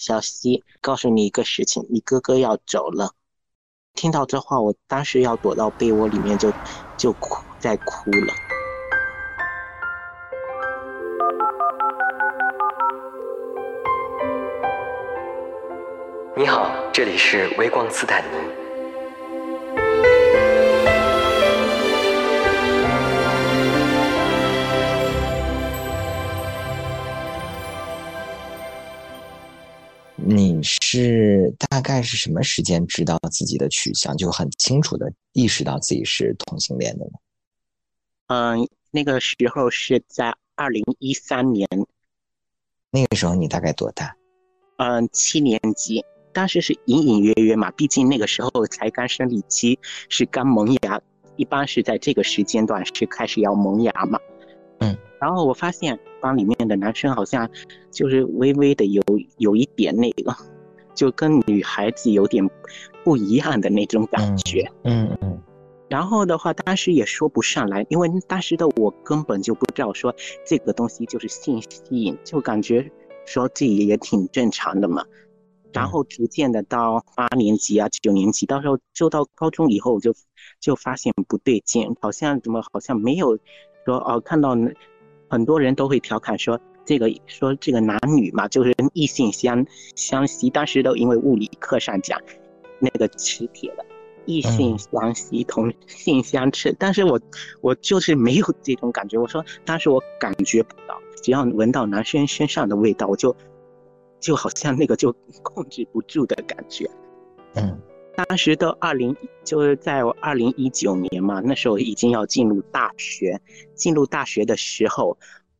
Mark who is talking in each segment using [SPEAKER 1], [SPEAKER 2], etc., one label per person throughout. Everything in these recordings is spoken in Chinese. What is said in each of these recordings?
[SPEAKER 1] 小溪，告诉你一个事情，你哥哥要走了。”听到这话，我当时要躲到被窝里面，就就哭，在哭了。
[SPEAKER 2] 你好，这里是微光斯坦尼。
[SPEAKER 3] 你是大概是什么时间知道自己的取向，就很清楚的意识到自己是同性恋的呢？
[SPEAKER 1] 嗯，那个时候是在二零一三年。
[SPEAKER 3] 那个时候你大概多大？
[SPEAKER 1] 嗯，七年级。当时是隐隐约约嘛，毕竟那个时候才刚生理期，是刚萌芽，一般是在这个时间段是开始要萌芽嘛。
[SPEAKER 3] 嗯。
[SPEAKER 1] 然后我发现班里面的男生好像就是微微的有有一点那个，就跟女孩子有点不一样的那种感觉。
[SPEAKER 3] 嗯嗯。
[SPEAKER 1] 然后的话，当时也说不上来，因为当时的我根本就不知道说这个东西就是性吸引，就感觉说自己也挺正常的嘛。然后逐渐的到八年级啊九年级，到时候就到高中以后就就发现不对劲，好像怎么好像没有说哦看到。很多人都会调侃说，这个说这个男女嘛，就是异性相相吸。当时都因为物理课上讲那个磁铁的，异性相吸，同性相斥。但是我我就是没有这种感觉。我说当时我感觉不到，只要闻到男生身上的味道，我就就好像那个就控制不住的感觉。
[SPEAKER 3] 嗯。
[SPEAKER 1] 当时的二零就是在我二零一九年嘛，那时候已经要进入大学。进入大学的时候，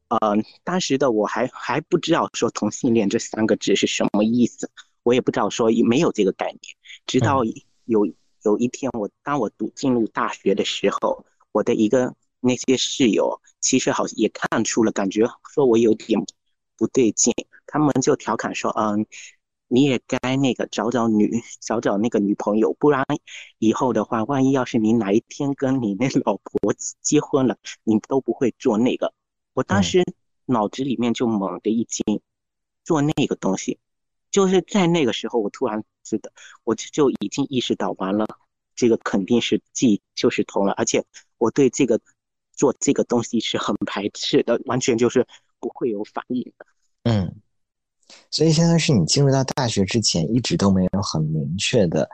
[SPEAKER 1] 呃，当时的我还还不知道说同性恋这三个字是什么意思，我也不知道说没有这个概念。直到有有一天，我当我读进入大学的时候，我的一个那些室友其实好像也看出了，感觉说我有点不对劲，他们就调侃说，嗯。你也该那个找找女找找那个女朋友，不然以后的话，万一要是你哪一天跟你那老婆结婚了，你都不会做那个。我当时脑子里面就猛的一惊，做那个东西，就是在那个时候，我突然知道，我就就已经意识到，完了，这个肯定是记就是同了，而且我对这个做这个东西是很排斥的，完全就是不会有反应的。
[SPEAKER 3] 嗯。所以，现在是你进入到大学之前，一直都没有很明确的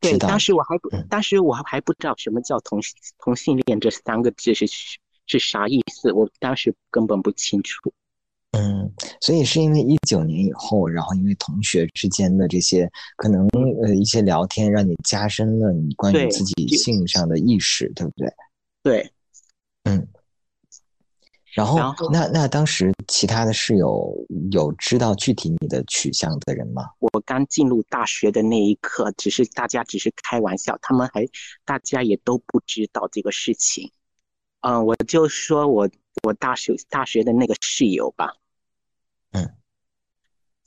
[SPEAKER 1] 对，当时我还不，当时我还不知道什么叫同同性恋这三个字是是啥意思，我当时根本不清楚。
[SPEAKER 3] 嗯，所以是因为一九年以后，然后因为同学之间的这些可能呃一些聊天，让你加深了你关于自己性上的意识，对不对？
[SPEAKER 1] 对，
[SPEAKER 3] 嗯。然后，那那当时其他的室友有知道具体你的取向的人吗？
[SPEAKER 1] 我刚进入大学的那一刻，只是大家只是开玩笑，他们还大家也都不知道这个事情。嗯，我就说我我大学大学的那个室友吧，
[SPEAKER 3] 嗯，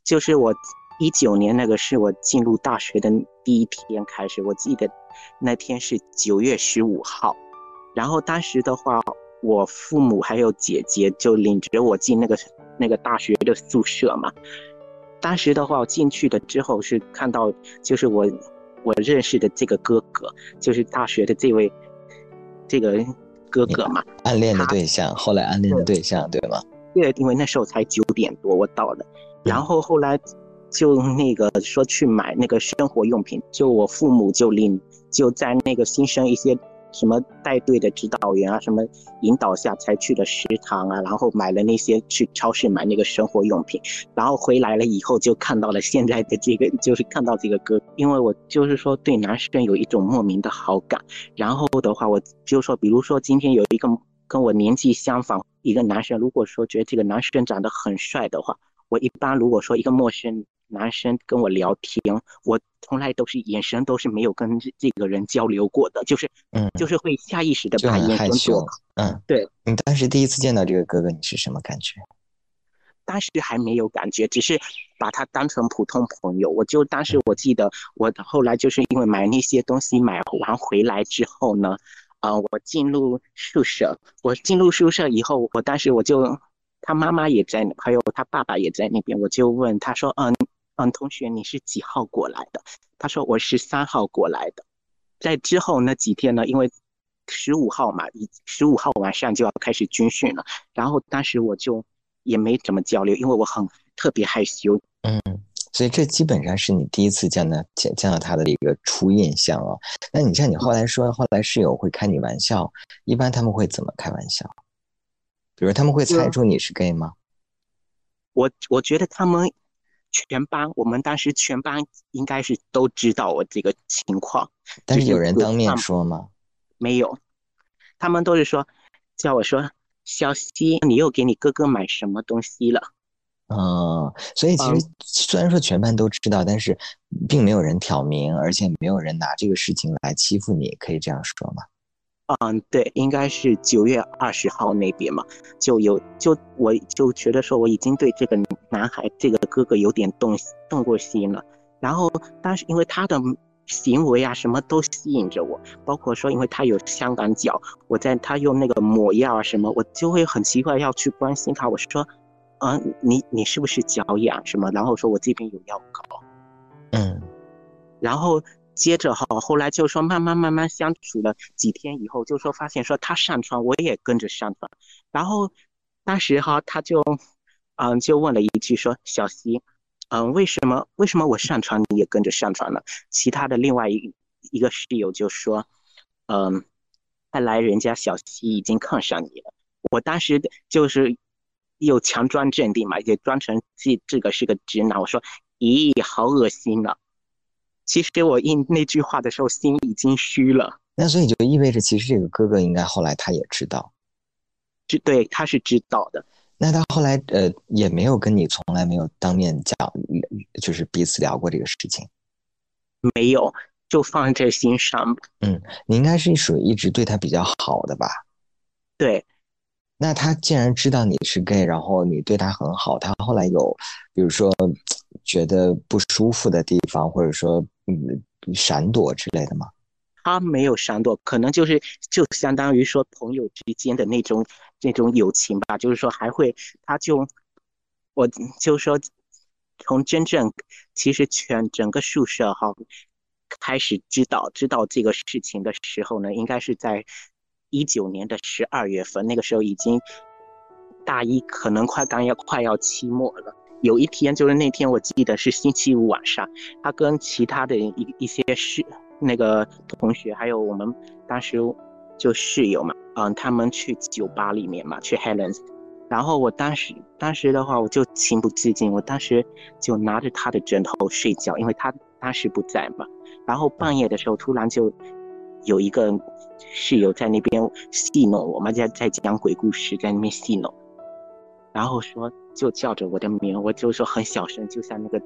[SPEAKER 1] 就是我一九年那个是我进入大学的第一天开始，我记得那天是九月十五号，然后当时的话。我父母还有姐姐就领着我进那个那个大学的宿舍嘛。当时的话，我进去的之后是看到，就是我我认识的这个哥哥，就是大学的这位这个哥哥嘛。
[SPEAKER 3] 暗恋的对象，后来暗恋的对象，对吗？
[SPEAKER 1] 对，因为那时候才九点多我到的，然后后来就那个说去买那个生活用品，就我父母就领就在那个新生一些。什么带队的指导员啊，什么引导下才去了食堂啊，然后买了那些去超市买那个生活用品，然后回来了以后就看到了现在的这个，就是看到这个哥，因为我就是说对男生有一种莫名的好感，然后的话我就说，比如说今天有一个跟我年纪相仿一个男生，如果说觉得这个男生长得很帅的话，我一般如果说一个陌生。男生跟我聊天，我从来都是眼神都是没有跟这个人交流过的，就是嗯，就是会下意识的把眼神躲。
[SPEAKER 3] 嗯，
[SPEAKER 1] 对。
[SPEAKER 3] 你当时第一次见到这个哥哥，你是什么感觉？
[SPEAKER 1] 当时还没有感觉，只是把他当成普通朋友。我就当时我记得，我后来就是因为买那些东西买完回来之后呢，呃，我进入宿舍，我进入宿舍以后，我当时我就他妈妈也在，还有他爸爸也在那边，我就问他说，嗯。嗯，同学，你是几号过来的？他说我是三号过来的。在之后那几天呢，因为十五号嘛，十五号晚上就要开始军训了。然后当时我就也没怎么交流，因为我很特别害羞。
[SPEAKER 3] 嗯，所以这基本上是你第一次见到见见到他的一个初印象哦。那你像你后来说，后来室友会开你玩笑，一般他们会怎么开玩笑？比如他们会猜出你是 gay 吗？
[SPEAKER 1] 我我觉得他们。全班，我们当时全班应该是都知道我这个情况，
[SPEAKER 3] 但是有人当面说吗？
[SPEAKER 1] 没有，他们都是说叫我说小西，你又给你哥哥买什么东西了？
[SPEAKER 3] 嗯，所以其实虽然说全班都知道，但是并没有人挑明，而且没有人拿这个事情来欺负你，可以这样说吗？
[SPEAKER 1] 嗯，对，应该是九月二十号那边嘛，就有就我就觉得说我已经对这个男孩这个哥哥有点动动过心了，然后当时因为他的行为啊什么都吸引着我，包括说因为他有香港脚，我在他用那个抹药啊什么，我就会很奇怪要去关心他，我说，嗯，你你是不是脚痒什么？然后说我这边有药膏，
[SPEAKER 3] 嗯，
[SPEAKER 1] 然后。接着哈，后来就说慢慢慢慢相处了几天以后，就说发现说他上床，我也跟着上床。然后当时哈，他就嗯就问了一句说：“小西，嗯，为什么为什么我上床你也跟着上床了？”其他的另外一一个室友就说：“嗯，看来人家小西已经看上你了。”我当时就是又强装镇定嘛，也装成这这个是个直男。我说：“咦，好恶心啊！”其实我应那句话的时候，心已经虚了。
[SPEAKER 3] 那所以就意味着，其实这个哥哥应该后来他也知道，
[SPEAKER 1] 知对他是知道的。
[SPEAKER 3] 那他后来呃也没有跟你从来没有当面讲，就是彼此聊过这个事情，
[SPEAKER 1] 没有，就放在心上。
[SPEAKER 3] 嗯，你应该是属于一直对他比较好的吧？
[SPEAKER 1] 对。
[SPEAKER 3] 那他既然知道你是 gay，然后你对他很好，他后来有比如说觉得不舒服的地方，或者说。嗯，闪躲之类的吗？
[SPEAKER 1] 他没有闪躲，可能就是就相当于说朋友之间的那种那种友情吧。就是说还会，他就我就说从真正其实全整个宿舍哈开始知道知道这个事情的时候呢，应该是在一九年的十二月份，那个时候已经大一，可能快刚要快要期末了。有一天，就是那天，我记得是星期五晚上，他跟其他的一一些室那个同学，还有我们当时就室友嘛，嗯，他们去酒吧里面嘛，去 Helen，然后我当时当时的话，我就情不自禁，我当时就拿着他的枕头睡觉，因为他当时不在嘛，然后半夜的时候，突然就有一个室友在那边戏弄我们，在在讲鬼故事，在那边戏弄。然后说就叫着我的名，我就说很小声，就像那个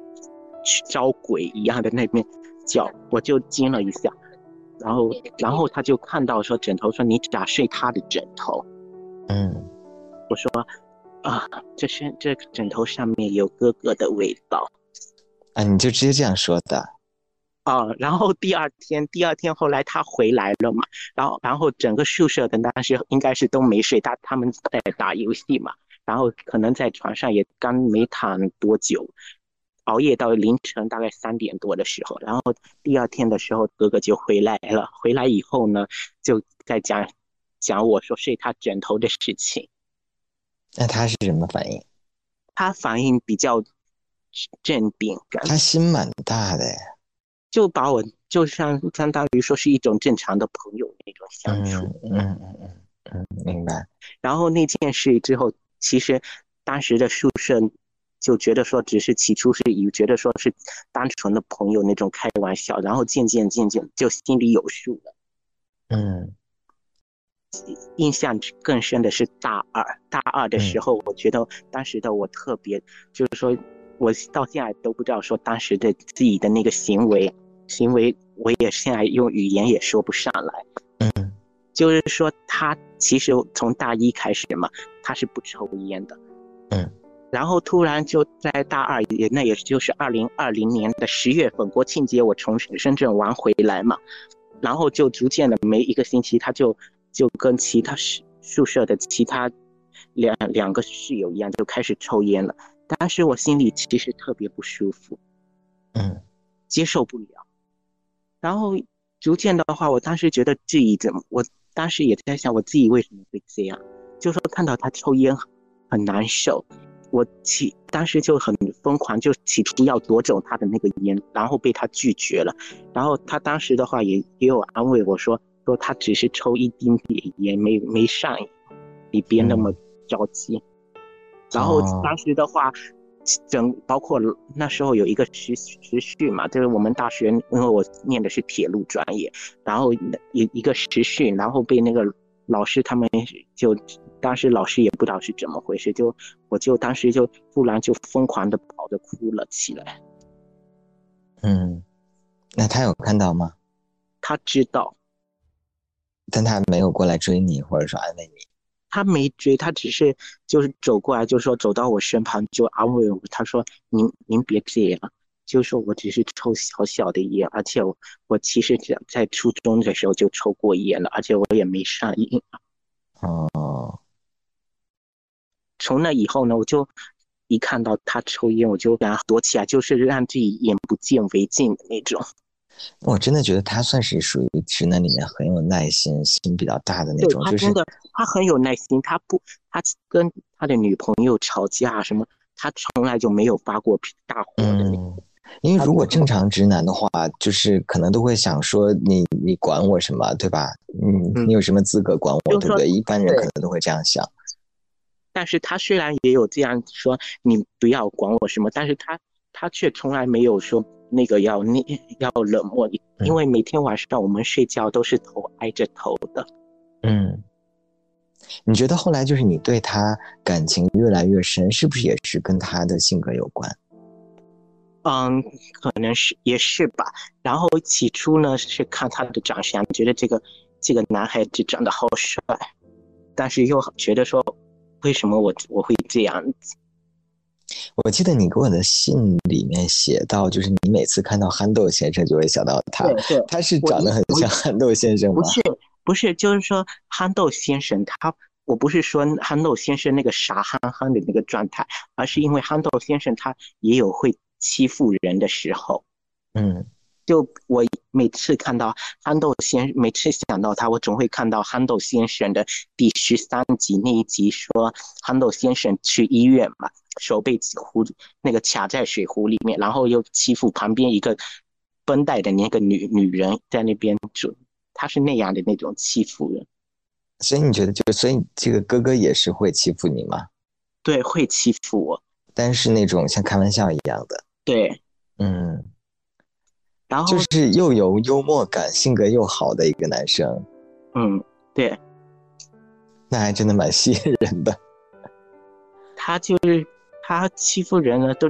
[SPEAKER 1] 招鬼一样的那边叫，我就惊了一下。然后，然后他就看到说枕头，说你咋睡他的枕头？
[SPEAKER 3] 嗯，
[SPEAKER 1] 我说啊，这身这枕头上面有哥哥的味道。
[SPEAKER 3] 啊，你就直接这样说的？
[SPEAKER 1] 啊，然后第二天，第二天后来他回来了嘛，然后然后整个宿舍的当时应该是都没睡，他他们在打游戏嘛。然后可能在床上也刚没躺多久，熬夜到凌晨大概三点多的时候，然后第二天的时候哥哥就回来了。回来以后呢，就在讲讲我说睡他枕头的事情。
[SPEAKER 3] 那他是什么反应？
[SPEAKER 1] 他反应比较镇定，
[SPEAKER 3] 他心蛮大的，
[SPEAKER 1] 就把我就像相当于说是一种正常的朋友那种相处。
[SPEAKER 3] 嗯嗯嗯嗯，明白。
[SPEAKER 1] 然后那件事之后。其实，当时的宿舍就觉得说，只是起初是以觉得说是单纯的朋友那种开玩笑，然后渐渐渐渐就心里有数了。
[SPEAKER 3] 嗯，
[SPEAKER 1] 印象更深的是大二，大二的时候，我觉得当时的我特别，就是说我到现在都不知道说当时的自己的那个行为，行为我也现在用语言也说不上来。
[SPEAKER 3] 嗯。
[SPEAKER 1] 就是说，他其实从大一开始嘛，他是不抽烟的，
[SPEAKER 3] 嗯，
[SPEAKER 1] 然后突然就在大二，也那也就是二零二零年的十月份国庆节，我从深圳玩回来嘛，然后就逐渐的没一个星期，他就就跟其他宿宿舍的其他两两个室友一样，就开始抽烟了。当时我心里其实特别不舒服，
[SPEAKER 3] 嗯，
[SPEAKER 1] 接受不了。然后逐渐的话，我当时觉得自己怎么，我当时也在想，我自己为什么会这样？就说看到他抽烟很难受，我起当时就很疯狂，就企图要夺走他的那个烟，然后被他拒绝了。然后他当时的话也也有安慰我说，说他只是抽一丁点烟，没没上瘾，你别那么着急。然后当时的话。整包括那时候有一个实实训嘛，就是我们大学，因为我念的是铁路专业，然后一一个实训，然后被那个老师他们就当时老师也不知道是怎么回事，就我就当时就突然就疯狂的跑着哭了起来。
[SPEAKER 3] 嗯，那他有看到吗？
[SPEAKER 1] 他知道，
[SPEAKER 3] 但他没有过来追你，或者说安慰你。
[SPEAKER 1] 他没追，他只是就是走过来，就说走到我身旁就安慰我。他说：“您您别这样，就说我只是抽小小的烟，而且我我其实在在初中的时候就抽过烟了，而且我也没上瘾。”
[SPEAKER 3] 哦。
[SPEAKER 1] 从那以后呢，我就一看到他抽烟，我就给他躲起来，就是让自己眼不见为净的那种。
[SPEAKER 3] 我真的觉得他算是属于直男里面很有耐心、心比较大的那种。
[SPEAKER 1] 他真的，他很有耐心。他不，他跟他的女朋友吵架什么，他从来就没有发过大火的。
[SPEAKER 3] 嗯，因为如果正常直男的话，就是可能都会想说你你管我什么，对吧？嗯，你有什么资格管我，对不对？一般人可能都会这样想。
[SPEAKER 1] 但是他虽然也有这样说，你不要管我什么，但是他他却从来没有说。那个要你要冷漠，因为每天晚上我们睡觉都是头挨着头的。
[SPEAKER 3] 嗯，你觉得后来就是你对他感情越来越深，是不是也是跟他的性格有关？
[SPEAKER 1] 嗯，可能是也是吧。然后起初呢是看他的长相，觉得这个这个男孩子长得好帅，但是又觉得说为什么我我会这样子？
[SPEAKER 3] 我记得你给我的信里面写到，就是你每次看到憨豆先生就会想到他，他是长得很像憨豆先生吗？
[SPEAKER 1] 不是，不是，就是说憨豆先生他，我不是说憨豆先生那个傻憨憨的那个状态，而是因为憨豆先生他也有会欺负人的时候，
[SPEAKER 3] 嗯。
[SPEAKER 1] 就我每次看到憨豆先，每次想到他，我总会看到憨豆先生的第十三集那一集，说憨豆先生去医院嘛，手被壶那个卡在水壶里面，然后又欺负旁边一个绷带的那个女女人在那边就，他是那样的那种欺负人。
[SPEAKER 3] 所以你觉得，就所以这个哥哥也是会欺负你吗？
[SPEAKER 1] 对，会欺负我，
[SPEAKER 3] 但是那种像开玩笑一样的。
[SPEAKER 1] 对，
[SPEAKER 3] 嗯。
[SPEAKER 1] 然后
[SPEAKER 3] 就是又有幽默感，性格又好的一个男生，
[SPEAKER 1] 嗯，对，
[SPEAKER 3] 那还真的蛮吸引人的。
[SPEAKER 1] 他就是他欺负人呢，都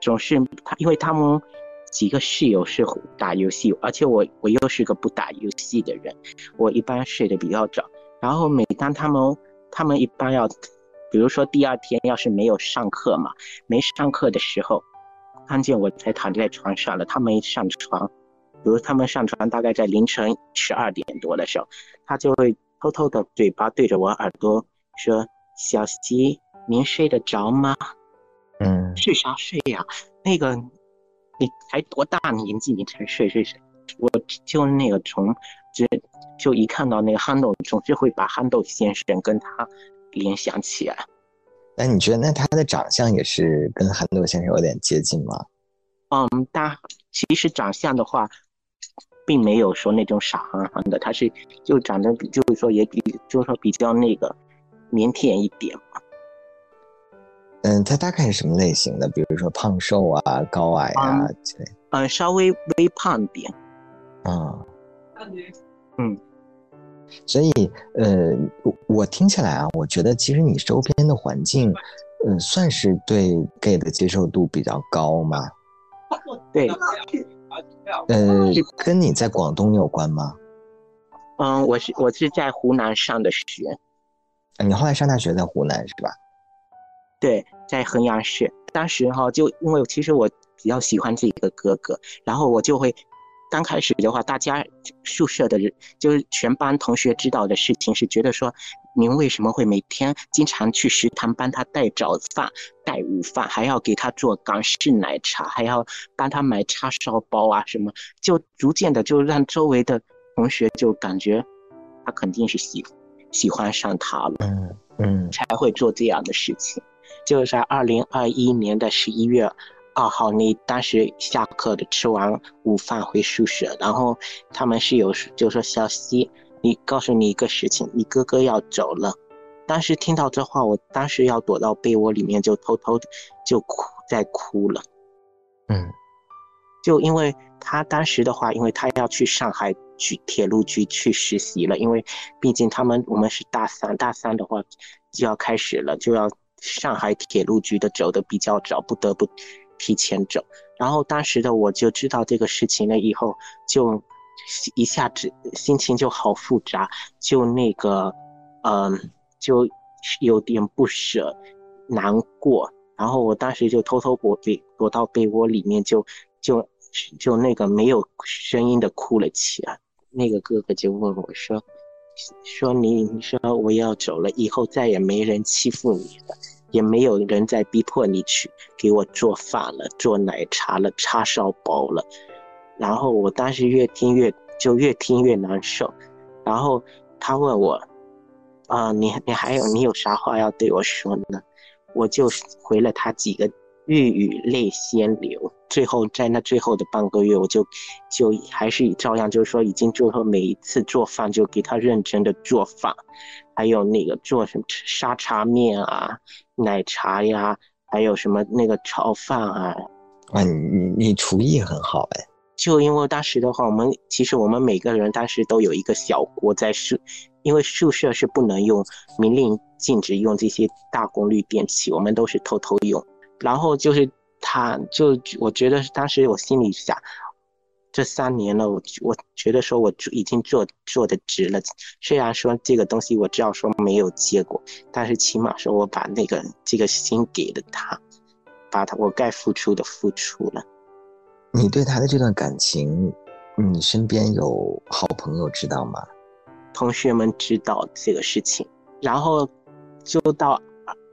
[SPEAKER 1] 总是他，因为他们几个室友是打游戏，而且我我又是个不打游戏的人，我一般睡得比较早。然后每当他们他们一般要，比如说第二天要是没有上课嘛，没上课的时候。看见我才躺在床上了，他没上床。比如他们上床大概在凌晨十二点多的时候，他就会偷偷的嘴巴对着我耳朵说：“小溪，您睡得着吗？”“
[SPEAKER 3] 嗯，
[SPEAKER 1] 睡啥睡呀？那个，你才多大年纪，你才睡睡睡？”我就那个从，就就一看到那个憨豆，总是会把憨豆先生跟他联想起来。
[SPEAKER 3] 那你觉得，那他的长相也是跟憨豆先生有点接近吗？
[SPEAKER 1] 嗯，他其实长相的话，并没有说那种傻憨憨的，他是就长得比就是说也比就是说比较那个腼腆一点嘛。
[SPEAKER 3] 嗯，他大概是什么类型的？比如说胖瘦啊、高矮啊之类。
[SPEAKER 1] 嗯，稍微微胖点。
[SPEAKER 3] 啊。
[SPEAKER 1] 嗯。
[SPEAKER 3] 所以，呃，我我听起来啊，我觉得其实你周边的环境，嗯，算是对 gay 的接受度比较高吗？
[SPEAKER 1] 对，
[SPEAKER 3] 呃，跟你在广东有关吗？
[SPEAKER 1] 嗯，我是我是在湖南上的学。
[SPEAKER 3] 你后来上大学在湖南是吧？
[SPEAKER 1] 对，在衡阳市。当时哈，就因为其实我比较喜欢这个哥哥，然后我就会。刚开始的话，大家宿舍的人就是全班同学知道的事情是觉得说，您为什么会每天经常去食堂帮他带早饭，带午饭，还要给他做港式奶茶，还要帮他买叉烧包啊什么，就逐渐的就让周围的同学就感觉他肯定是喜喜欢上他了，
[SPEAKER 3] 嗯嗯，
[SPEAKER 1] 才会做这样的事情。就在二零二一年的十一月二号，你当时下课的吃完午饭回宿舍，然后他们是有就说小溪，你告诉你一个事情，你哥哥要走了。当时听到这话，我当时要躲到被窝里面，就偷偷就哭，在哭了。
[SPEAKER 3] 嗯，
[SPEAKER 1] 就因为他当时的话，因为他要去上海去铁路局去实习了，因为毕竟他们我们是大三，大三的话就要开始了，就要上海铁路局的走的比较早，不得不提前走。然后当时的我就知道这个事情了以后，就一下子心情就好复杂，就那个，嗯。就有点不舍，难过，然后我当时就偷偷躲被躲到被窝里面，就就就那个没有声音的哭了起来。那个哥哥就问我说：“说你你说我要走了，以后再也没人欺负你了，也没有人在逼迫你去给我做饭了，做奶茶了，叉烧包了。”然后我当时越听越就越听越难受，然后他问我。啊，你你还有你有啥话要对我说呢？我就回了他几个日语泪先流。最后在那最后的半个月，我就就还是照样，就是说已经最后每一次做饭就给他认真的做饭，还有那个做什么沙茶面啊、奶茶呀，还有什么那个炒饭啊。
[SPEAKER 3] 啊，你你你厨艺很好哎。
[SPEAKER 1] 就因为当时的话，我们其实我们每个人当时都有一个小锅在宿，因为宿舍是不能用，明令禁止用这些大功率电器，我们都是偷偷用。然后就是他，就我觉得当时我心里想，这三年了，我我觉得说我已经做做的值了。虽然说这个东西我知道说没有结果，但是起码说我把那个这个心给了他，把他我该付出的付出了。
[SPEAKER 3] 你对他的这段感情，你身边有好朋友知道吗？
[SPEAKER 1] 同学们知道这个事情，然后就到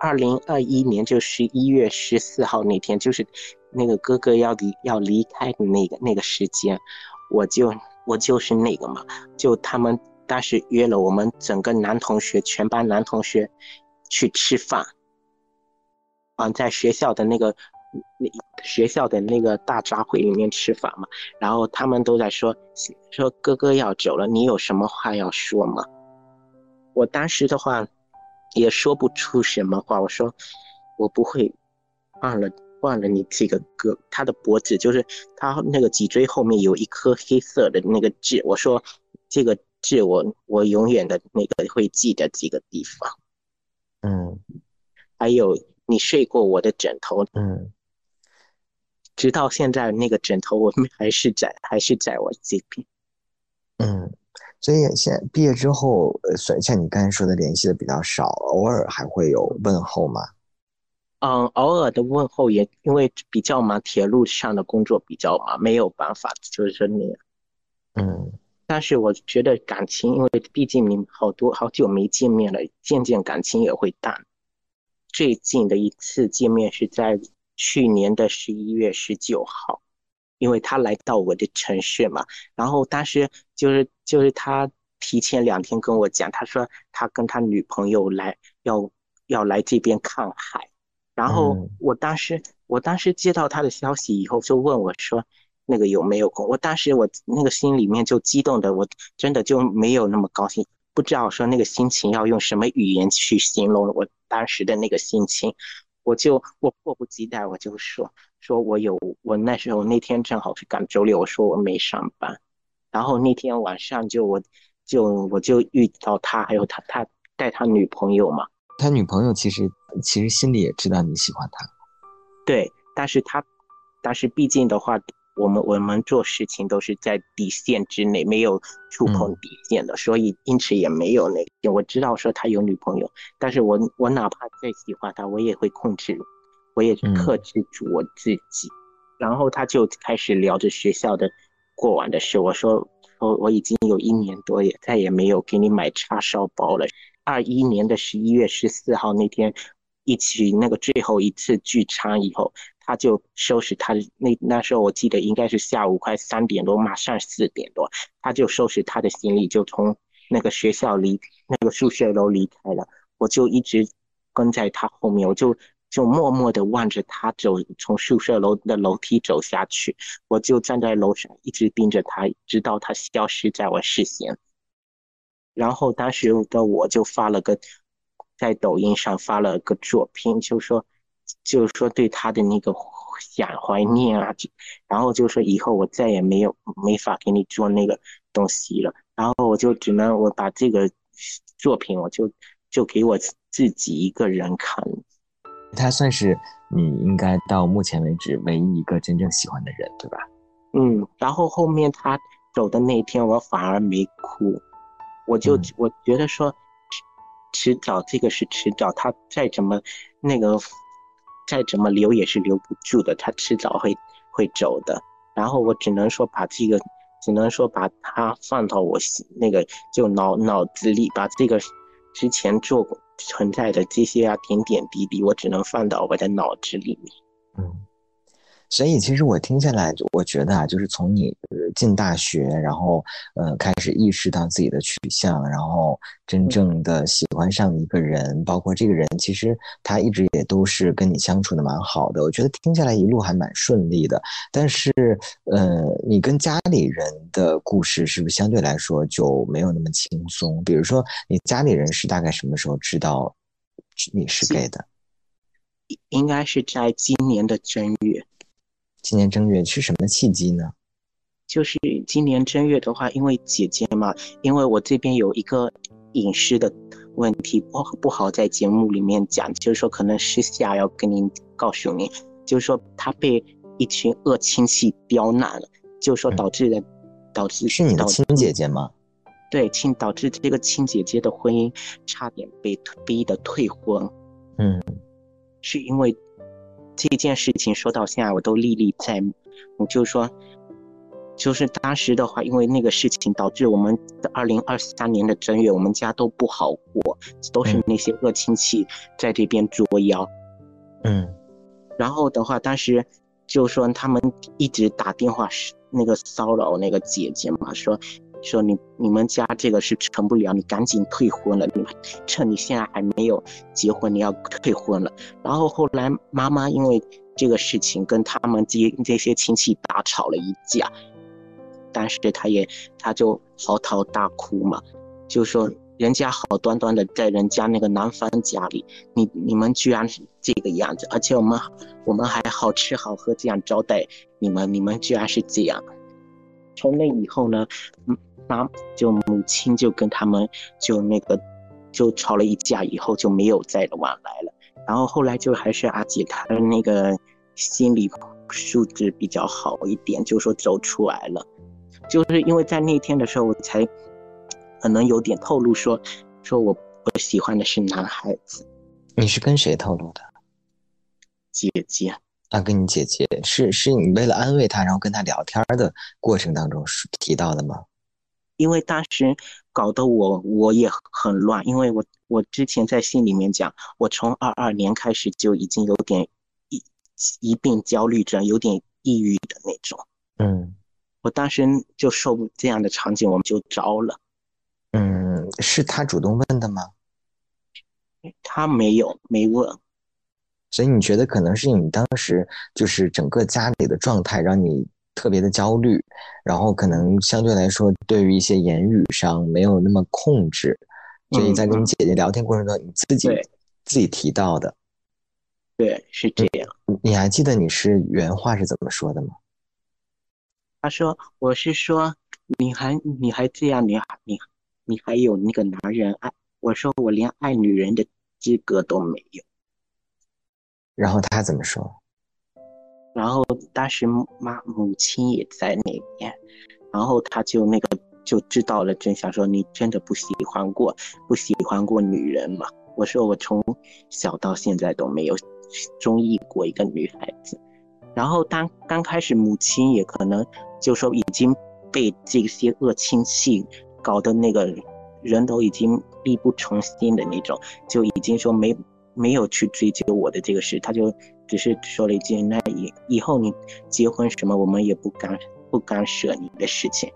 [SPEAKER 1] 二零二一年就十一月十四号那天，就是那个哥哥要离要离开的那个那个时间，我就我就是那个嘛，就他们当时约了我们整个男同学全班男同学去吃饭，嗯，在学校的那个。那学校的那个大杂烩里面吃饭嘛，然后他们都在说说哥哥要走了，你有什么话要说吗？我当时的话也说不出什么话，我说我不会忘了忘了你这个哥，他的脖子就是他那个脊椎后面有一颗黑色的那个痣，我说这个痣我我永远的那个会记得这个地方，
[SPEAKER 3] 嗯，
[SPEAKER 1] 还有你睡过我的枕头，
[SPEAKER 3] 嗯。
[SPEAKER 1] 直到现在，那个枕头我们还是在，还是在我这边。
[SPEAKER 3] 嗯，所以现在毕业之后，呃，算像你刚才说的，联系的比较少，偶尔还会有问候吗？
[SPEAKER 1] 嗯，偶尔的问候也因为比较忙，铁路上的工作比较忙，没有办法，就是那样。
[SPEAKER 3] 嗯，
[SPEAKER 1] 但是我觉得感情，因为毕竟你好多好久没见面了，渐渐感情也会淡。最近的一次见面是在。去年的十一月十九号，因为他来到我的城市嘛，然后当时就是就是他提前两天跟我讲，他说他跟他女朋友来要要来这边看海，然后我当时我当时接到他的消息以后，就问我说那个有没有空？我当时我那个心里面就激动的，我真的就没有那么高兴，不知道说那个心情要用什么语言去形容我当时的那个心情。我就我迫不及待，我就说说我有我那时候那天正好是赶周六，我说我没上班，然后那天晚上就我就我就遇到他，还有他他带他女朋友嘛，
[SPEAKER 3] 他女朋友其实其实心里也知道你喜欢他，
[SPEAKER 1] 对，但是他但是毕竟的话。我们我们做事情都是在底线之内，没有触碰底线的，所以因此也没有那个。我知道说他有女朋友，但是我我哪怕再喜欢他，我也会控制，我也克制住我自己。然后他就开始聊着学校的过往的事。我说我我已经有一年多也再也没有给你买叉烧包了。二一年的十一月十四号那天，一起那个最后一次聚餐以后，他就收拾他的那那时候我记得应该是下午快三点多，马上四点多，他就收拾他的行李就从那个学校离那个宿舍楼离开了，我就一直跟在他后面，我就就默默的望着他走，从宿舍楼的楼梯走下去，我就站在楼上一直盯着他，直到他消失在我视线。然后当时的我就发了个。在抖音上发了个作品，就说，就说对他的那个想怀念啊，然后就说以后我再也没有没法给你做那个东西了，然后我就只能我把这个作品，我就就给我自己一个人看。
[SPEAKER 3] 他算是你应该到目前为止唯一一个真正喜欢的人，对吧？
[SPEAKER 1] 嗯，然后后面他走的那一天，我反而没哭，我就我觉得说。迟早，这个是迟早，他再怎么那个，再怎么留也是留不住的，他迟早会会走的。然后我只能说把这个，只能说把他放到我那个就脑脑子里，把这个之前做过存在的这些啊点点滴滴，我只能放到我的脑子里面。
[SPEAKER 3] 嗯。所以，其实我听下来，我觉得啊，就是从你进大学，然后呃开始意识到自己的取向，然后真正的喜欢上一个人，包括这个人，其实他一直也都是跟你相处的蛮好的。我觉得听下来一路还蛮顺利的。但是，呃，你跟家里人的故事是不是相对来说就没有那么轻松？比如说，你家里人是大概什么时候知道你是 gay 的？
[SPEAKER 1] 应该是在今年的正月。
[SPEAKER 3] 今年正月是什么契机呢？
[SPEAKER 1] 就是今年正月的话，因为姐姐嘛，因为我这边有一个隐私的问题，不不好在节目里面讲，就是说可能私下要跟您告诉您，就是说她被一群恶亲戚刁难了，就是说导致的导致
[SPEAKER 3] 是你的亲姐姐吗？
[SPEAKER 1] 对，亲导致这个亲姐姐的婚姻差点被逼的退婚。
[SPEAKER 3] 嗯，
[SPEAKER 1] 是因为。这件事情说到现在，我都历历在目。我就说，就是当时的话，因为那个事情导致我们的二零二三年的正月，我们家都不好过，都是那些恶亲戚在这边捉妖。
[SPEAKER 3] 嗯，
[SPEAKER 1] 然后的话，当时就说他们一直打电话是那个骚扰那个姐姐嘛，说。说你你们家这个是成不了，你赶紧退婚了。你趁你现在还没有结婚，你要退婚了。然后后来妈妈因为这个事情跟他们这这些亲戚大吵了一架，但是他也他就嚎啕大哭嘛，就说人家好端端的在人家那个男方家里，你你们居然是这个样子，而且我们我们还好吃好喝这样招待你们，你们居然是这样。从那以后呢，嗯。妈就母亲就跟他们就那个就吵了一架，以后就没有再往来了。然后后来就还是阿姐她的那个心理素质比较好一点，就说走出来了。就是因为在那天的时候，我才可能有点透露说说我我喜欢的是男孩子。
[SPEAKER 3] 你是跟谁透露的？
[SPEAKER 1] 姐姐
[SPEAKER 3] 啊，跟你姐姐是是你为了安慰她，然后跟她聊天的过程当中是提到的吗？
[SPEAKER 1] 因为当时搞得我我也很乱，因为我我之前在信里面讲，我从二二年开始就已经有点一一病焦虑症，有点抑郁的那种。
[SPEAKER 3] 嗯，
[SPEAKER 1] 我当时就受不这样的场景，我们就招了。
[SPEAKER 3] 嗯，是他主动问的吗？
[SPEAKER 1] 他没有没问。
[SPEAKER 3] 所以你觉得可能是你当时就是整个家里的状态让你。特别的焦虑，然后可能相对来说，对于一些言语上没有那么控制，所以在跟你姐姐聊天过程中，你自己自己提到的，
[SPEAKER 1] 对，是这样。
[SPEAKER 3] 你还记得你是原话是怎么说的吗？
[SPEAKER 1] 他说：“我是说，你还你还这样，你还你你还有那个男人爱。”我说：“我连爱女人的资格都没有。”
[SPEAKER 3] 然后他怎么说？
[SPEAKER 1] 然后当时妈母亲也在那边，然后他就那个就知道了真相，说你真的不喜欢过不喜欢过女人吗？我说我从小到现在都没有中意过一个女孩子。然后当刚开始母亲也可能就说已经被这些恶亲戚搞得那个人都已经力不从心的那种，就已经说没没有去追究我的这个事，他就只是说了一句：“那以以后你结婚什么，我们也不干不干涉你的事情。”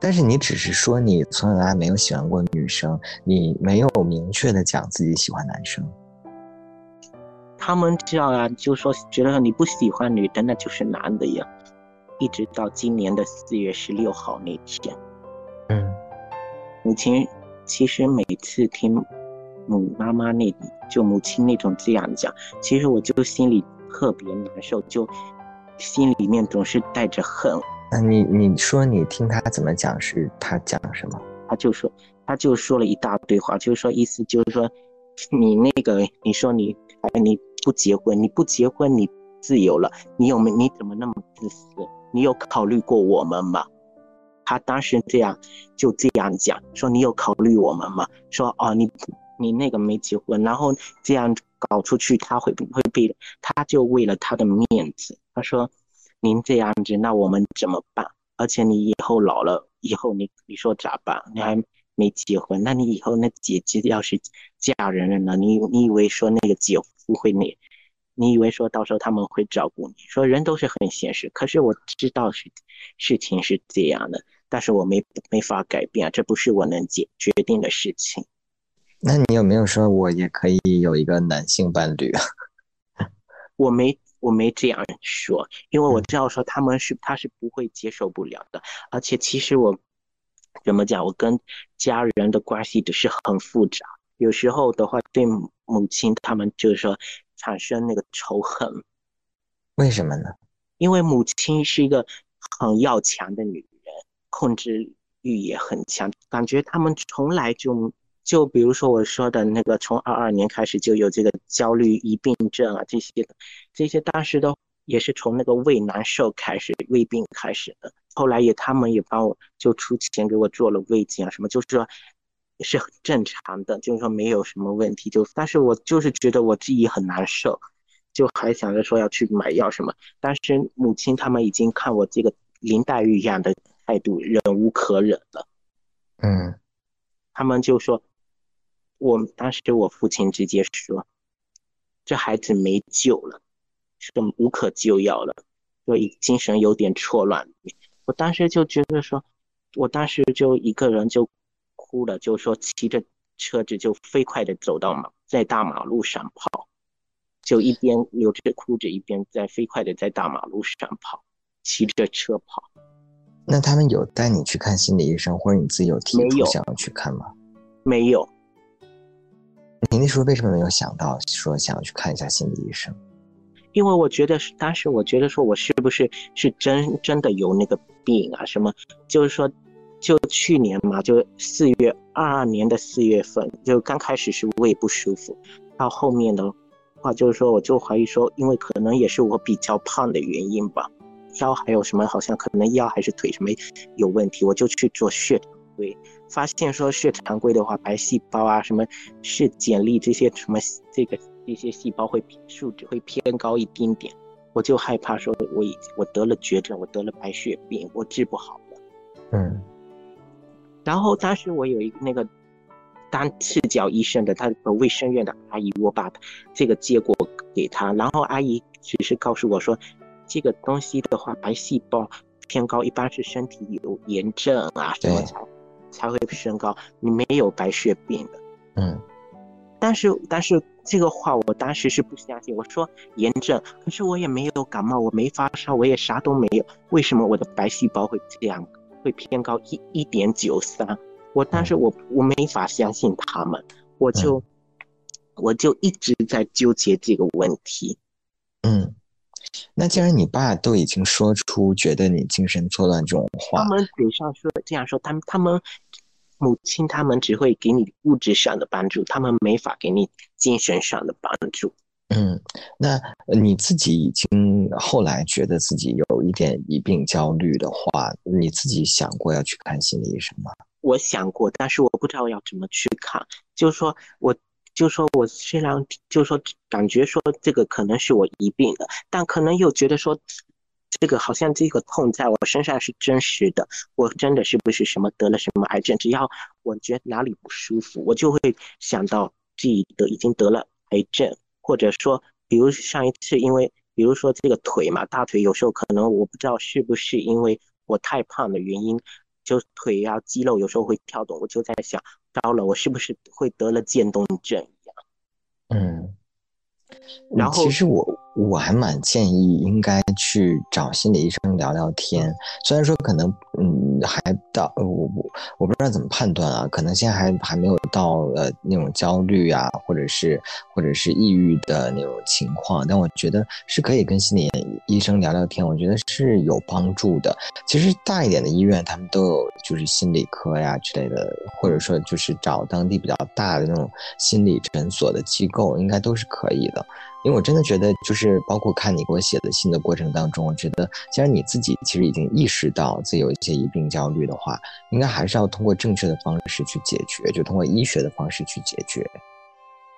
[SPEAKER 3] 但是你只是说你从来没有喜欢过女生，你没有明确的讲自己喜欢男生。
[SPEAKER 1] 他们这样啊，就说觉得你不喜欢女的，那就是男的呀。一直到今年的四月十六号那天，
[SPEAKER 3] 嗯，
[SPEAKER 1] 母亲其实每次听母妈妈那就母亲那种这样讲，其实我就心里特别难受，就心里面总是带着恨。
[SPEAKER 3] 那你你说你听他怎么讲，是他讲什么？
[SPEAKER 1] 他就说，他就说了一大堆话，就是说意思就是说，你那个你说你哎你不结婚，你不结婚你自由了，你有没你怎么那么自私？你有考虑过我们吗？他当时这样就这样讲，说你有考虑我们吗？说哦，你你那个没结婚，然后这样搞出去，他会不会被，他就为了他的面子，他说您这样子，那我们怎么办？而且你以后老了以后，你你说咋办？你还没结婚，那你以后那姐姐要是嫁人了呢？你你以为说那个姐夫会那？你以为说到时候他们会照顾你？说人都是很现实，可是我知道是事情是这样的，但是我没没法改变，这不是我能解决定的事情。
[SPEAKER 3] 那你有没有说我也可以有一个男性伴侣啊？
[SPEAKER 1] 我没我没这样说，因为我知道说他们是他是不会接受不了的，而且其实我怎么讲，我跟家人的关系只是很复杂，有时候的话对母亲他们就是说。产生那个仇恨，
[SPEAKER 3] 为什么呢？
[SPEAKER 1] 因为母亲是一个很要强的女人，控制欲也很强，感觉他们从来就就比如说我说的那个，从二二年开始就有这个焦虑疑病症啊，这些的，这些当时都也是从那个胃难受开始，胃病开始的，后来也他们也帮我就出钱给我做了胃镜啊什么，就是说。是很正常的，就是说没有什么问题，就但是我就是觉得我自己很难受，就还想着说要去买药什么，但是母亲他们已经看我这个林黛玉一样的态度，忍无可忍了，
[SPEAKER 3] 嗯，
[SPEAKER 1] 他们就说，我当时我父亲直接说，这孩子没救了，是无可救药了，所以精神有点错乱，我当时就觉得说，我当时就一个人就。哭了，就说骑着车子就飞快的走到马，在大马路上跑，就一边流着哭着，一边在飞快的在大马路上跑，骑着车跑。
[SPEAKER 3] 那他们有带你去看心理医生，或者你自己有提出想要去看吗？
[SPEAKER 1] 没有。
[SPEAKER 3] 你那时候为什么没有想到说想要去看一下心理医生？
[SPEAKER 1] 因为我觉得是当时我觉得说我是不是是真真的有那个病啊？什么就是说。就去年嘛，就四月二二年的四月份，就刚开始是胃不舒服，到后面的话就是说，我就怀疑说，因为可能也是我比较胖的原因吧，腰还有什么好像可能腰还是腿什么有问题，我就去做血规，发现说血常规的话，白细胞啊什么是简历这些什么这个这些细胞会数值会偏高一丁点，我就害怕说我已我得了绝症，我得了白血病，我治不好了，
[SPEAKER 3] 嗯。
[SPEAKER 1] 然后当时我有一个那个当赤脚医生的，他卫生院的阿姨，我把这个结果给他，然后阿姨只是告诉我说，这个东西的话，白细胞偏高，一般是身体有炎症啊什么才才会升高，你没有白血病的。
[SPEAKER 3] 嗯，
[SPEAKER 1] 但是但是这个话我当时是不相信，我说炎症，可是我也没有感冒，我没发烧，我也啥都没有，为什么我的白细胞会这样？会偏高一一点九三，我当时我我没法相信他们，我就我就一直在纠结这个问题。
[SPEAKER 3] 嗯，那既然你爸都已经说出觉得你精神错乱这种话，
[SPEAKER 1] 他们嘴上说这样说，他们他们母亲他们只会给你物质上的帮助，他们没法给你精神上的帮助。
[SPEAKER 3] 嗯，那你自己已经后来觉得自己有一点疑病焦虑的话，你自己想过要去看心理医生吗？
[SPEAKER 1] 我想过，但是我不知道要怎么去看。就是说，我就说我虽然就说感觉说这个可能是我疑病的，但可能又觉得说这个好像这个痛在我身上是真实的。我真的是不是什么得了什么癌症？只要我觉得哪里不舒服，我就会想到。自己得已经得了癌症，或者说，比如上一次因为，比如说这个腿嘛，大腿有时候可能我不知道是不是因为我太胖的原因，就腿呀肌肉有时候会跳动，我就在想，糟了，我是不是会得了渐冻症一样？
[SPEAKER 3] 嗯。
[SPEAKER 1] 然后
[SPEAKER 3] 其实我我还蛮建议应该去找心理医生聊聊天，虽然说可能嗯还到我我我不知道怎么判断啊，可能现在还还没有到呃那种焦虑啊，或者是或者是抑郁的那种情况，但我觉得是可以跟心理医生聊聊天，我觉得是有帮助的。其实大一点的医院他们都有就是心理科呀之类的，或者说就是找当地比较大的那种心理诊所的机构，应该都是可以的。因为我真的觉得，就是包括看你给我写的信的过程当中，我觉得，既然你自己其实已经意识到自己有一些疑病焦虑的话，应该还是要通过正确的方式去解决，就通过医学的方式去解决。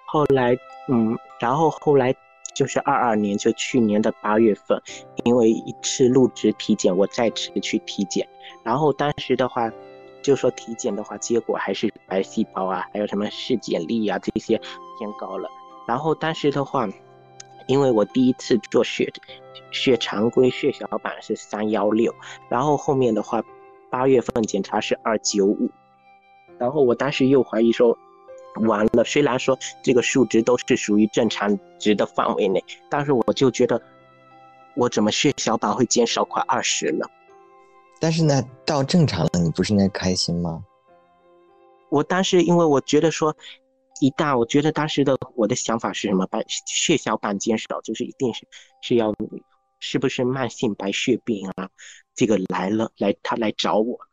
[SPEAKER 1] 后来，嗯，然后后来就是二二年，就去年的八月份，因为一次入职体检，我再次去体检，然后当时的话，就说体检的话，结果还是白细胞啊，还有什么视检力啊这些偏高了，然后当时的话。因为我第一次做血血常规血小板是三幺六，然后后面的话八月份检查是二九五，然后我当时又怀疑说完了，虽然说这个数值都是属于正常值的范围内，但是我就觉得我怎么血小板会减少快二十了？
[SPEAKER 3] 但是呢，到正常了，你不是应该开心吗？
[SPEAKER 1] 我当时因为我觉得说。一旦我觉得当时的我的想法是什么？白血小板减少就是一定是是要是不是慢性白血病啊？这个来了来他来找我了。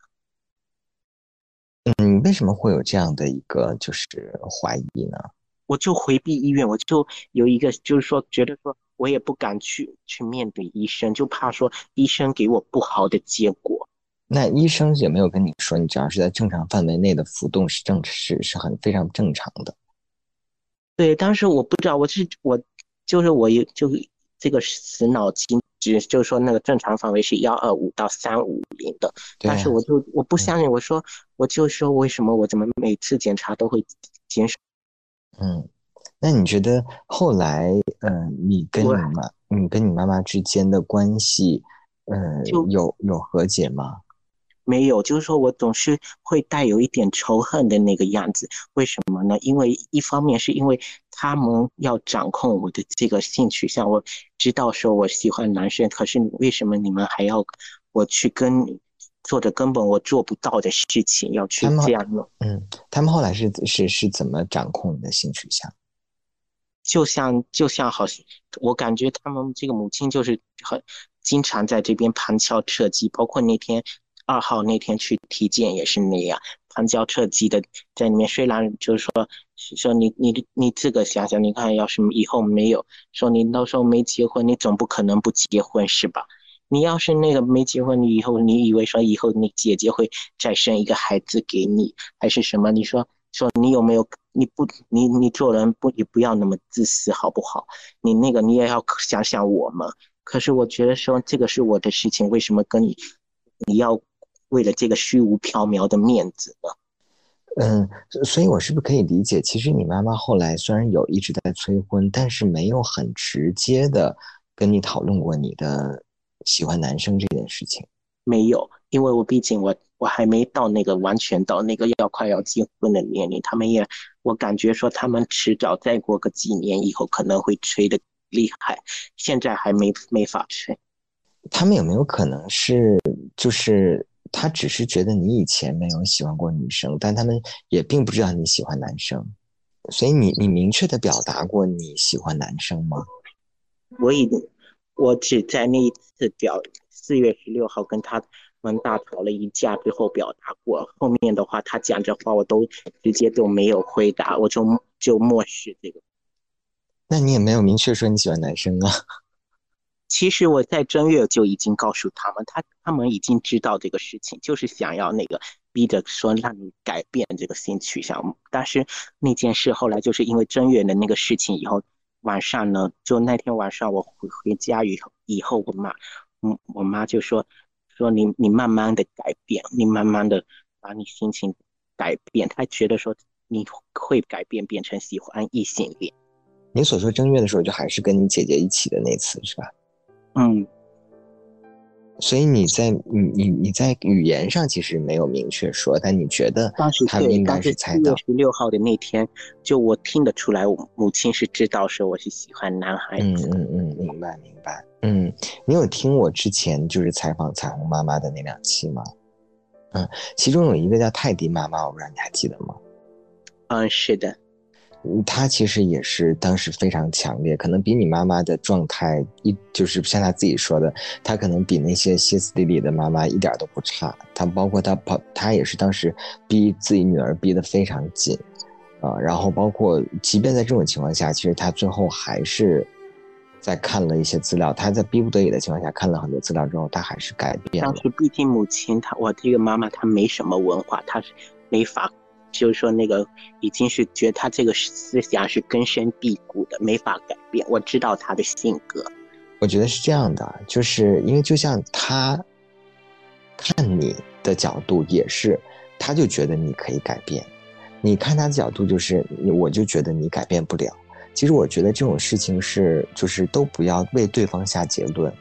[SPEAKER 3] 嗯，为什么会有这样的一个就是怀疑呢？
[SPEAKER 1] 我就回避医院，我就有一个就是说觉得说我也不敢去去面对医生，就怕说医生给我不好的结果。
[SPEAKER 3] 那医生也没有跟你说，你只要是在正常范围内的浮动是正是是很非常正常的。
[SPEAKER 1] 对，当时我不知道，我是我就是我有就这个死脑筋，只就是说那个正常范围是幺二五到三五零的，但是我就我不相信，我说我就说为什么我怎么每次检查都会减少？
[SPEAKER 3] 嗯，那你觉得后来嗯，你跟你妈你跟你妈妈之间的关系，嗯，有有和解吗？
[SPEAKER 1] 没有，就是说我总是会带有一点仇恨的那个样子，为什么呢？因为一方面是因为他们要掌控我的这个性取向，我知道说我喜欢男生，可是为什么你们还要我去跟你做着根本我做不到的事情要去这样弄？
[SPEAKER 3] 嗯，他们后来是是是怎么掌控你的性取向？
[SPEAKER 1] 就像就像好像我感觉他们这个母亲就是很经常在这边旁敲侧击，包括那天。二号那天去体检也是那样，旁敲侧击的在里面。虽然就是说，说你你你自个想想，你看要是以后没有说你到时候没结婚，你总不可能不结婚是吧？你要是那个没结婚，你以后你以为说以后你姐姐会再生一个孩子给你，还是什么？你说说你有没有？你不你你做人不也不要那么自私好不好？你那个你也要想想我们。可是我觉得说这个是我的事情，为什么跟你你要？为了这个虚无缥缈的面子呢？
[SPEAKER 3] 嗯，所以我是不是可以理解，其实你妈妈后来虽然有一直在催婚，但是没有很直接的跟你讨论过你的喜欢男生这件事情？
[SPEAKER 1] 没有，因为我毕竟我我还没到那个完全到那个要快要结婚的年龄，他们也我感觉说他们迟早再过个几年以后可能会催的厉害，现在还没没法催。
[SPEAKER 3] 他们有没有可能是就是？他只是觉得你以前没有喜欢过女生，但他们也并不知道你喜欢男生，所以你你明确的表达过你喜欢男生吗？
[SPEAKER 1] 我已经，我只在那一次表四月十六号跟他们大吵了一架之后表达过，后面的话他讲这话我都直接都没有回答，我就就漠视这个。
[SPEAKER 3] 那你也没有明确说你喜欢男生啊？
[SPEAKER 1] 其实我在正月就已经告诉他们，他他们已经知道这个事情，就是想要那个逼着说让你改变这个性取向。但是那件事后来就是因为正月的那个事情以后，晚上呢，就那天晚上我回回家以后，以后我妈，嗯，我妈就说说你你慢慢的改变，你慢慢的把你心情改变。她觉得说你会改变变成喜欢异性恋。
[SPEAKER 3] 你所说正月的时候，就还是跟你姐姐一起的那次是吧？
[SPEAKER 1] 嗯，
[SPEAKER 3] 所以你在你你你在语言上其实没有明确说，但你觉得
[SPEAKER 1] 当时
[SPEAKER 3] 他们应该
[SPEAKER 1] 是
[SPEAKER 3] 猜到。
[SPEAKER 1] 十六号的那天，就我听得出来，我母亲是知道说我是喜欢男孩
[SPEAKER 3] 子。嗯嗯嗯，明白明白。嗯，你有听我之前就是采访彩虹妈妈的那两期吗？嗯，其中有一个叫泰迪妈妈，我不知道你还记得吗？
[SPEAKER 1] 嗯，是的。
[SPEAKER 3] 他其实也是当时非常强烈，可能比你妈妈的状态一就是像他自己说的，他可能比那些歇斯底里的妈妈一点都不差。他包括他跑，他也是当时逼自己女儿逼得非常紧，啊，然后包括即便在这种情况下，其实他最后还是在看了一些资料，他在逼不得已的情况下看了很多资料之后，他还是改变了。
[SPEAKER 1] 当时毕竟母亲她，我这个妈妈她没什么文化，她是没法。就是说，那个已经是觉得他这个思想是根深蒂固的，没法改变。我知道他的性格，
[SPEAKER 3] 我觉得是这样的，就是因为就像他看你的角度也是，他就觉得你可以改变；你看他的角度就是，我就觉得你改变不了。其实我觉得这种事情是，就是都不要为对方下结论。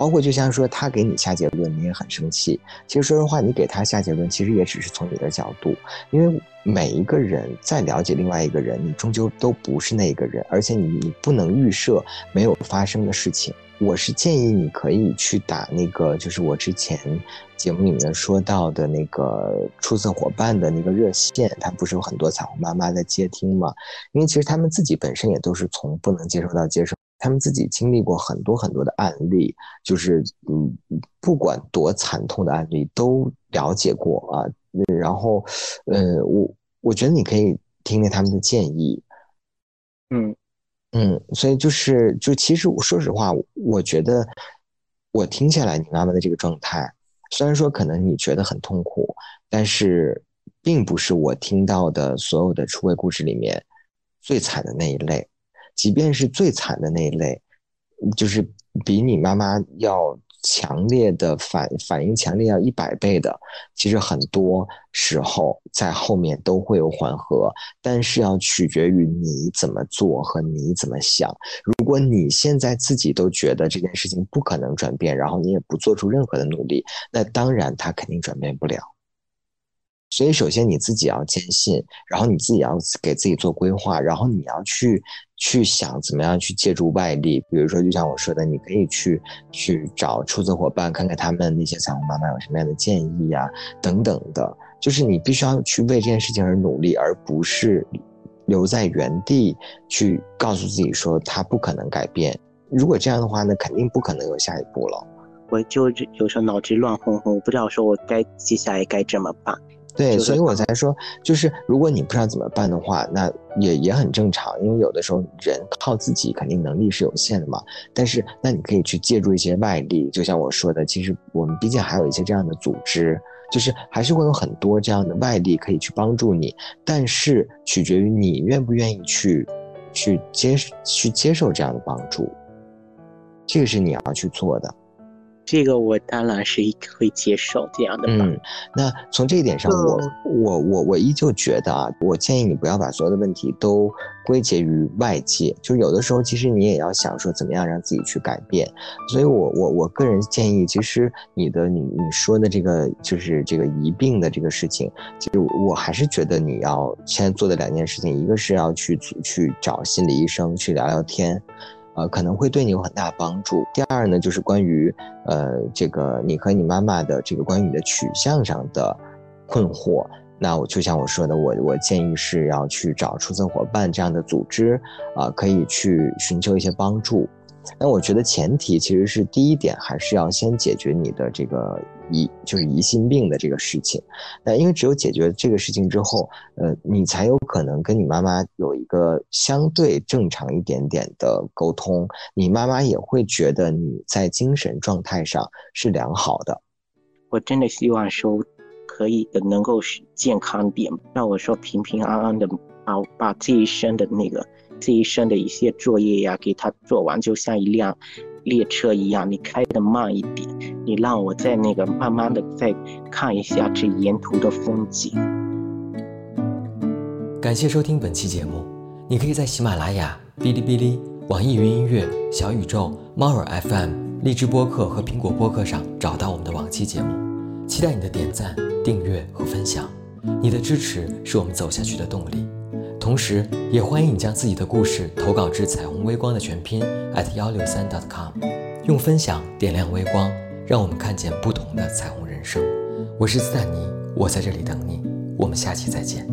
[SPEAKER 3] 包括就像说他给你下结论，你也很生气。其实说实话，你给他下结论，其实也只是从你的角度，因为每一个人在了解另外一个人，你终究都不是那个人，而且你你不能预设没有发生的事情。我是建议你可以去打那个，就是我之前节目里面说到的那个出色伙伴的那个热线，它不是有很多彩虹妈妈在接听吗？因为其实他们自己本身也都是从不能接受到接受。他们自己经历过很多很多的案例，就是嗯，不管多惨痛的案例都了解过啊。然后，呃，我我觉得你可以听听他们的建议。
[SPEAKER 1] 嗯
[SPEAKER 3] 嗯，所以就是就其实我说实话，我觉得我听下来你妈妈的这个状态，虽然说可能你觉得很痛苦，但是并不是我听到的所有的出轨故事里面最惨的那一类。即便是最惨的那一类，就是比你妈妈要强烈的反反应强烈要一百倍的，其实很多时候在后面都会有缓和，但是要取决于你怎么做和你怎么想。如果你现在自己都觉得这件事情不可能转变，然后你也不做出任何的努力，那当然他肯定转变不了。所以，首先你自己要坚信，然后你自己要给自己做规划，然后你要去去想怎么样去借助外力。比如说，就像我说的，你可以去去找出资伙伴，看看他们那些彩虹妈妈有什么样的建议呀，等等的。就是你必须要去为这件事情而努力，而不是留在原地去告诉自己说他不可能改变。如果这样的话，那肯定不可能有下一步了。
[SPEAKER 1] 我就有时候脑子乱哄哄，我不知道说我该接下来该怎么办。
[SPEAKER 3] 对，所以我才说，就是如果你不知道怎么办的话，那也也很正常，因为有的时候人靠自己肯定能力是有限的嘛。但是那你可以去借助一些外力，就像我说的，其实我们毕竟还有一些这样的组织，就是还是会有很多这样的外力可以去帮助你。但是取决于你愿不愿意去去接去接受这样的帮助，这个是你要去做的。
[SPEAKER 1] 这个我当然是会接受这样的。
[SPEAKER 3] 嗯，那从这一点上，我我我我依旧觉得啊，我建议你不要把所有的问题都归结于外界，就是有的时候其实你也要想说怎么样让自己去改变。所以我我我个人建议，其实你的你你说的这个就是这个疑病的这个事情，其实我还是觉得你要现在做的两件事情，一个是要去去找心理医生去聊聊天。呃，可能会对你有很大帮助。第二呢，就是关于呃这个你和你妈妈的这个关于你的取向上的困惑，那我就像我说的，我我建议是要去找出生伙伴这样的组织啊，可以去寻求一些帮助。那我觉得前提其实是第一点，还是要先解决你的这个疑，就是疑心病的这个事情。那因为只有解决这个事情之后，呃，你才有可能跟你妈妈有一个相对正常一点点的沟通，你妈妈也会觉得你在精神状态上是良好的。
[SPEAKER 1] 我真的希望说，可以能够健康点，让我说平平安安的把把这一生的那个。这一生的一些作业呀，给他做完，就像一辆列车一样，你开的慢一点，你让我在那个慢慢的再看一下这沿途的风景。
[SPEAKER 3] 感谢收听本期节目。你可以在喜马拉雅、哔哩哔哩、网易云音乐、小宇宙、猫耳 FM、荔枝播客和苹果播客上找到我们的往期节目。期待你的点赞、订阅和分享，你的支持是我们走下去的动力。同时，也欢迎你将自己的故事投稿至彩虹微光的全拼 at 幺六三 dot com，用分享点亮微光，让我们看见不同的彩虹人生。我是斯坦尼，我在这里等你，我们下期再见。